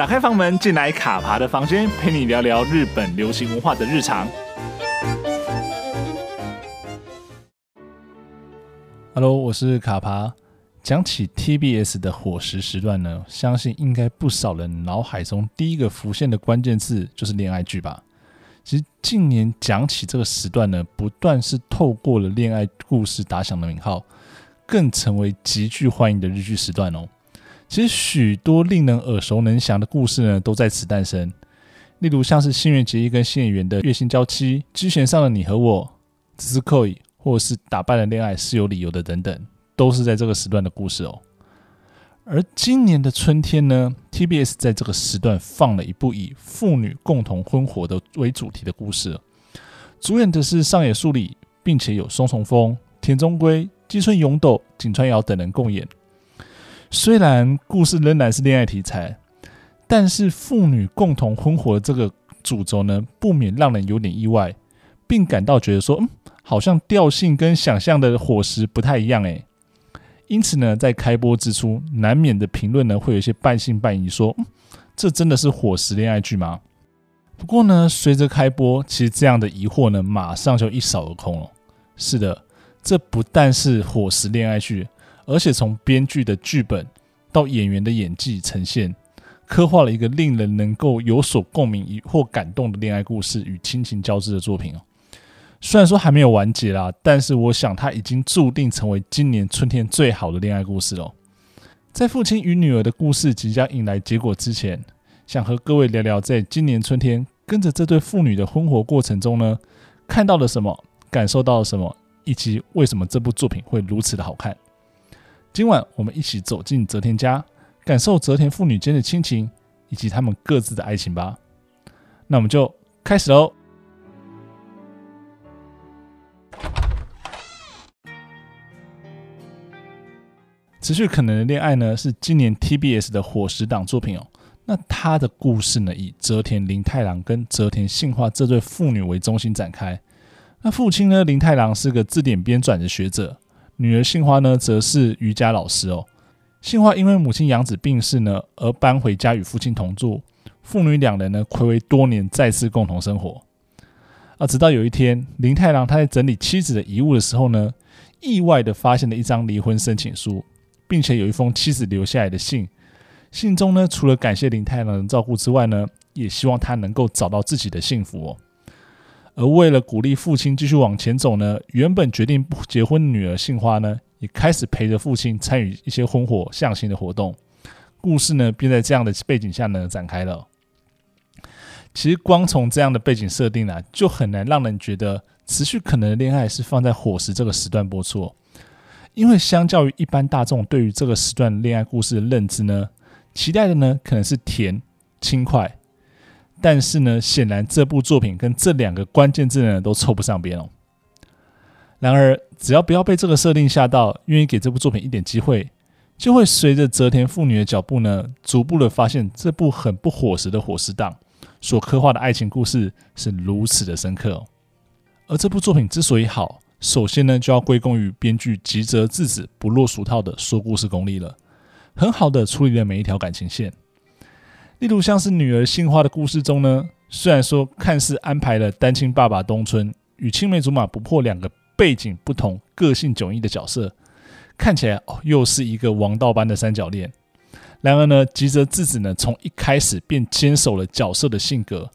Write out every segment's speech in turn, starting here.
打开房门，进来卡爬的房间，陪你聊聊日本流行文化的日常。Hello，我是卡爬。讲起 TBS 的伙食时段呢，相信应该不少人脑海中第一个浮现的关键字就是恋爱剧吧。其实近年讲起这个时段呢，不断是透过了恋爱故事打响的名号，更成为极具欢迎的日剧时段哦。其实许多令人耳熟能详的故事呢，都在此诞生。例如像是新垣结衣跟新演员的月薪娇妻、机弦上的你和我、只是扣一，或者是打败了恋爱是有理由的等等，都是在这个时段的故事哦。而今年的春天呢，TBS 在这个时段放了一部以父女共同婚活的为主题的故事，主演的是上野树里，并且有松重丰、田中圭、矶村勇斗、井川遥等人共演。虽然故事仍然是恋爱题材，但是父女共同婚活这个主轴呢，不免让人有点意外，并感到觉得说，嗯，好像调性跟想象的伙食不太一样诶。因此呢，在开播之初，难免的评论呢，会有一些半信半疑，说，嗯，这真的是伙食恋爱剧吗？不过呢，随着开播，其实这样的疑惑呢，马上就一扫而空了。是的，这不但是伙食恋爱剧。而且从编剧的剧本到演员的演技呈现，刻画了一个令人能够有所共鸣或感动的恋爱故事与亲情交织的作品哦。虽然说还没有完结啦，但是我想它已经注定成为今年春天最好的恋爱故事喽。在父亲与女儿的故事即将迎来结果之前，想和各位聊聊，在今年春天跟着这对父女的婚活过程中呢，看到了什么，感受到了什么，以及为什么这部作品会如此的好看。今晚我们一起走进泽田家，感受泽田父女间的亲情以及他们各自的爱情吧。那我们就开始喽。持续可能的恋爱呢，是今年 TBS 的伙食档作品哦。那他的故事呢，以泽田林太郎跟泽田杏花这对父女为中心展开。那父亲呢，林太郎是个字典编纂的学者。女儿杏花呢，则是瑜伽老师哦。杏花因为母亲养子病逝呢，而搬回家与父亲同住。父女两人呢，暌违多年，再次共同生活。而直到有一天，林太郎他在整理妻子的遗物的时候呢，意外的发现了一张离婚申请书，并且有一封妻子留下来的信。信中呢，除了感谢林太郎的照顾之外呢，也希望他能够找到自己的幸福哦。而为了鼓励父亲继续往前走呢，原本决定不结婚的女儿杏花呢，也开始陪着父亲参与一些婚火相亲的活动。故事呢，便在这样的背景下呢展开了。其实光从这样的背景设定、啊，就很难让人觉得持续可能的恋爱是放在伙食这个时段播出。因为相较于一般大众对于这个时段恋爱故事的认知呢，期待的呢可能是甜轻快。但是呢，显然这部作品跟这两个关键字呢都凑不上边哦。然而，只要不要被这个设定吓到，愿意给这部作品一点机会，就会随着泽田父女的脚步呢，逐步的发现这部很不伙食的伙食档所刻画的爱情故事是如此的深刻哦。而这部作品之所以好，首先呢就要归功于编剧吉泽智子不落俗套的说故事功力了，很好的处理了每一条感情线。例如，像是女儿杏花的故事中呢，虽然说看似安排了单亲爸爸东村与青梅竹马不破两个背景不同、个性迥异的角色，看起来哦又是一个王道般的三角恋。然而呢，吉泽智子呢从一开始便坚守了角色的性格，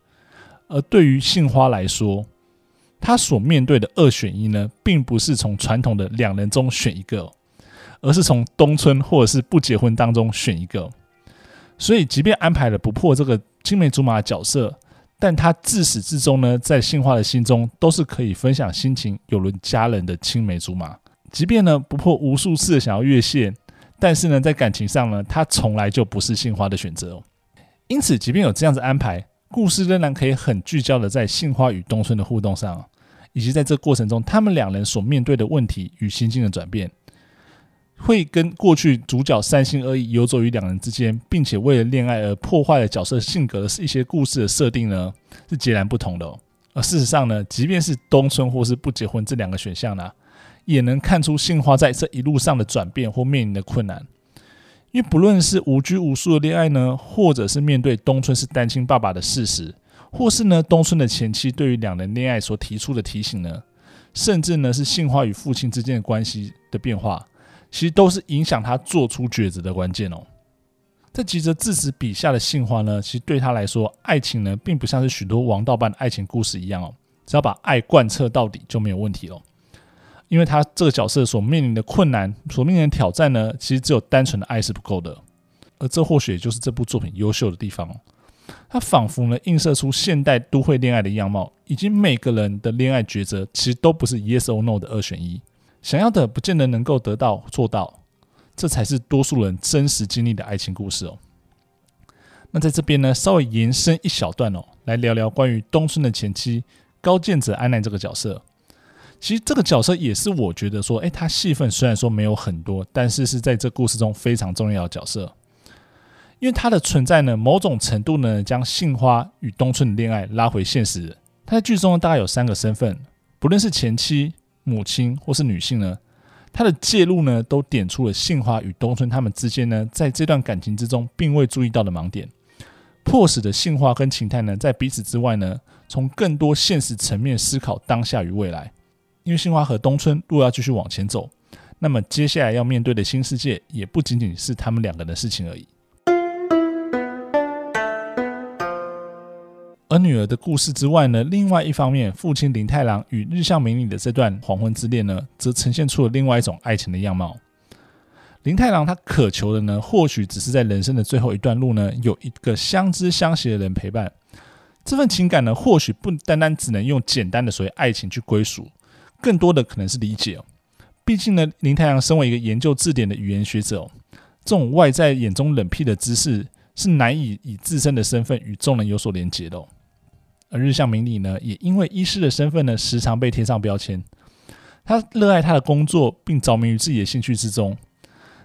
而对于杏花来说，她所面对的二选一呢，并不是从传统的两人中选一个，而是从东村或者是不结婚当中选一个。所以，即便安排了不破这个青梅竹马的角色，但他自始至终呢，在杏花的心中都是可以分享心情、有伦家人的青梅竹马。即便呢不破无数次想要越线，但是呢，在感情上呢，他从来就不是杏花的选择。因此，即便有这样子安排，故事仍然可以很聚焦的在杏花与东村的互动上，以及在这过程中他们两人所面对的问题与心境的转变。会跟过去主角三心二意游走于两人之间，并且为了恋爱而破坏了角色性格的一些故事的设定呢，是截然不同的哦。而事实上呢，即便是冬春或是不结婚这两个选项呢，也能看出杏花在这一路上的转变或面临的困难。因为不论是无拘无束的恋爱呢，或者是面对冬春是单亲爸爸的事实，或是呢冬春的前妻对于两人恋爱所提出的提醒呢，甚至呢是杏花与父亲之间的关系的变化，其实都是影响他做出抉择的关键哦。在吉泽治子笔下的杏花呢，其实对他来说，爱情呢并不像是许多王道般的爱情故事一样哦，只要把爱贯彻到底就没有问题了。因为他这个角色所面临的困难、所面临的挑战呢，其实只有单纯的爱是不够的，而这或许也就是这部作品优秀的地方哦。它仿佛呢映射出现代都会恋爱的样貌，以及每个人的恋爱抉择其实都不是 yes or no 的二选一，想要的不见得能够得到做到。这才是多数人真实经历的爱情故事哦。那在这边呢，稍微延伸一小段哦，来聊聊关于东村的前妻高见泽安奈这个角色。其实这个角色也是我觉得说，诶，他戏份虽然说没有很多，但是是在这故事中非常重要的角色。因为他的存在呢，某种程度呢，将杏花与东村的恋爱拉回现实。他在剧中呢大概有三个身份，不论是前妻、母亲或是女性呢。他的介入呢，都点出了杏花与东村他们之间呢，在这段感情之中并未注意到的盲点，迫使的杏花跟晴太呢，在彼此之外呢，从更多现实层面思考当下与未来。因为杏花和东村如果要继续往前走，那么接下来要面对的新世界，也不仅仅是他们两个人的事情而已。而女儿的故事之外呢，另外一方面，父亲林太郎与日向明里的这段黄昏之恋呢，则呈现出了另外一种爱情的样貌。林太郎他渴求的呢，或许只是在人生的最后一段路呢，有一个相知相惜的人陪伴。这份情感呢，或许不单单只能用简单的所谓爱情去归属，更多的可能是理解哦。毕竟呢，林太郎身为一个研究字典的语言学者，这种外在眼中冷僻的知识，是难以以自身的身份与众人有所连结的。而日向明里呢，也因为医师的身份呢，时常被贴上标签。他热爱他的工作，并着迷于自己的兴趣之中。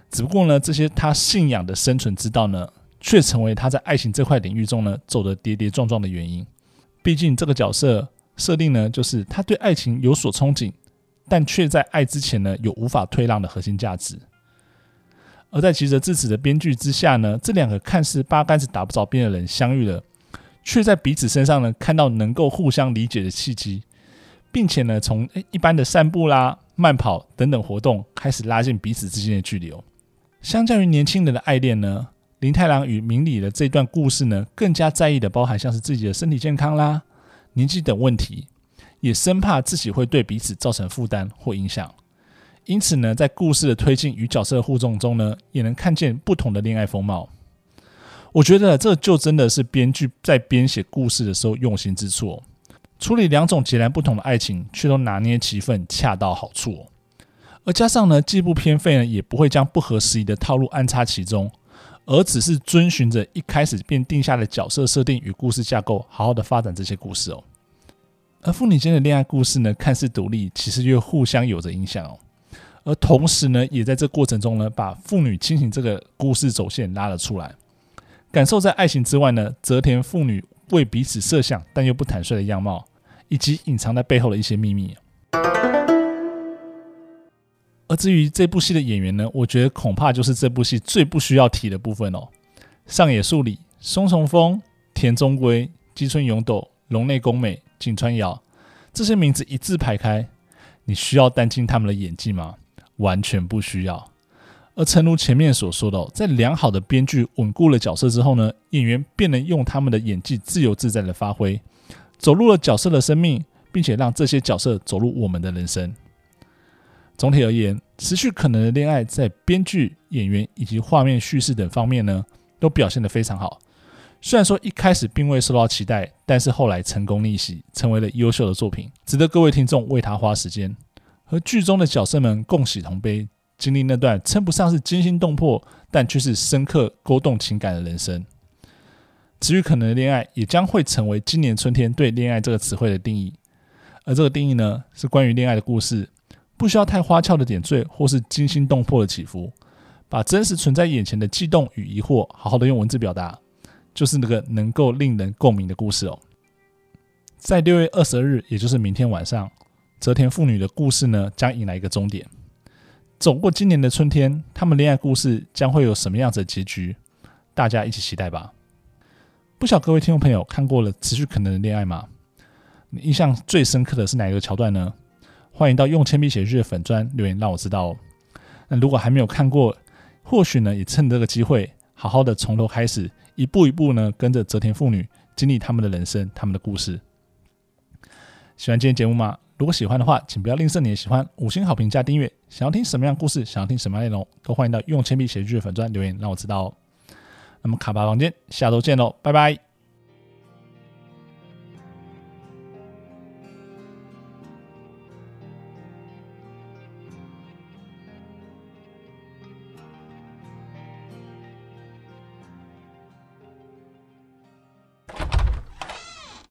只不过呢，这些他信仰的生存之道呢，却成为他在爱情这块领域中呢，走得跌跌撞撞的原因。毕竟这个角色设定呢，就是他对爱情有所憧憬，但却在爱之前呢，有无法退让的核心价值。而在吉泽治子的编剧之下呢，这两个看似八竿子打不着边的人相遇了。却在彼此身上呢，看到能够互相理解的契机，并且呢，从一般的散步啦、慢跑等等活动开始拉近彼此之间的距离哦。相较于年轻人的爱恋呢，林太郎与明里的这段故事呢，更加在意的包含像是自己的身体健康啦、年纪等问题，也生怕自己会对彼此造成负担或影响。因此呢，在故事的推进与角色的互动中呢，也能看见不同的恋爱风貌。我觉得这就真的是编剧在编写故事的时候用心之处哦，处理两种截然不同的爱情，却都拿捏其分，恰到好处哦。而加上呢，既不偏废呢，也不会将不合时宜的套路安插其中，而只是遵循着一开始便定下的角色设定与故事架构，好好的发展这些故事哦。而父女间的恋爱故事呢，看似独立，其实又互相有着影响哦。而同时呢，也在这过程中呢，把父女亲情这个故事走线拉了出来。感受在爱情之外呢，泽田父女为彼此设想但又不坦率的样貌，以及隐藏在背后的一些秘密。而至于这部戏的演员呢，我觉得恐怕就是这部戏最不需要提的部分哦。上野树里、松重丰、田中圭、吉村勇斗、龙内恭美、井川遥这些名字一字排开，你需要担心他们的演技吗？完全不需要。而诚如前面所说的，在良好的编剧稳固了角色之后呢，演员便能用他们的演技自由自在的发挥，走入了角色的生命，并且让这些角色走入我们的人生。总体而言，持续可能的恋爱在编剧、演员以及画面叙事等方面呢，都表现得非常好。虽然说一开始并未受到期待，但是后来成功逆袭，成为了优秀的作品，值得各位听众为他花时间，和剧中的角色们共喜同悲。经历那段称不上是惊心动魄，但却是深刻勾动情感的人生。持续可能的恋爱，也将会成为今年春天对恋爱这个词汇的定义。而这个定义呢，是关于恋爱的故事，不需要太花俏的点缀，或是惊心动魄的起伏，把真实存在眼前的悸动与疑惑，好好的用文字表达，就是那个能够令人共鸣的故事哦。在六月二十二日，也就是明天晚上，泽田父女的故事呢，将迎来一个终点。走过今年的春天，他们恋爱故事将会有什么样子的结局？大家一起期待吧。不晓各位听众朋友看过了《持续可能的恋爱》吗？你印象最深刻的是哪一个桥段呢？欢迎到用铅笔写日记的粉砖留言让我知道哦。那如果还没有看过，或许呢也趁这个机会，好好的从头开始，一步一步呢跟着泽田父女经历他们的人生，他们的故事。喜欢今天节目吗？如果喜欢的话，请不要吝啬你的喜欢，五星好评加订阅。想要听什么样故事，想要听什么样内容，都欢迎到用铅笔写剧的粉专留言让我知道哦。那么卡巴房间下周见喽，拜拜。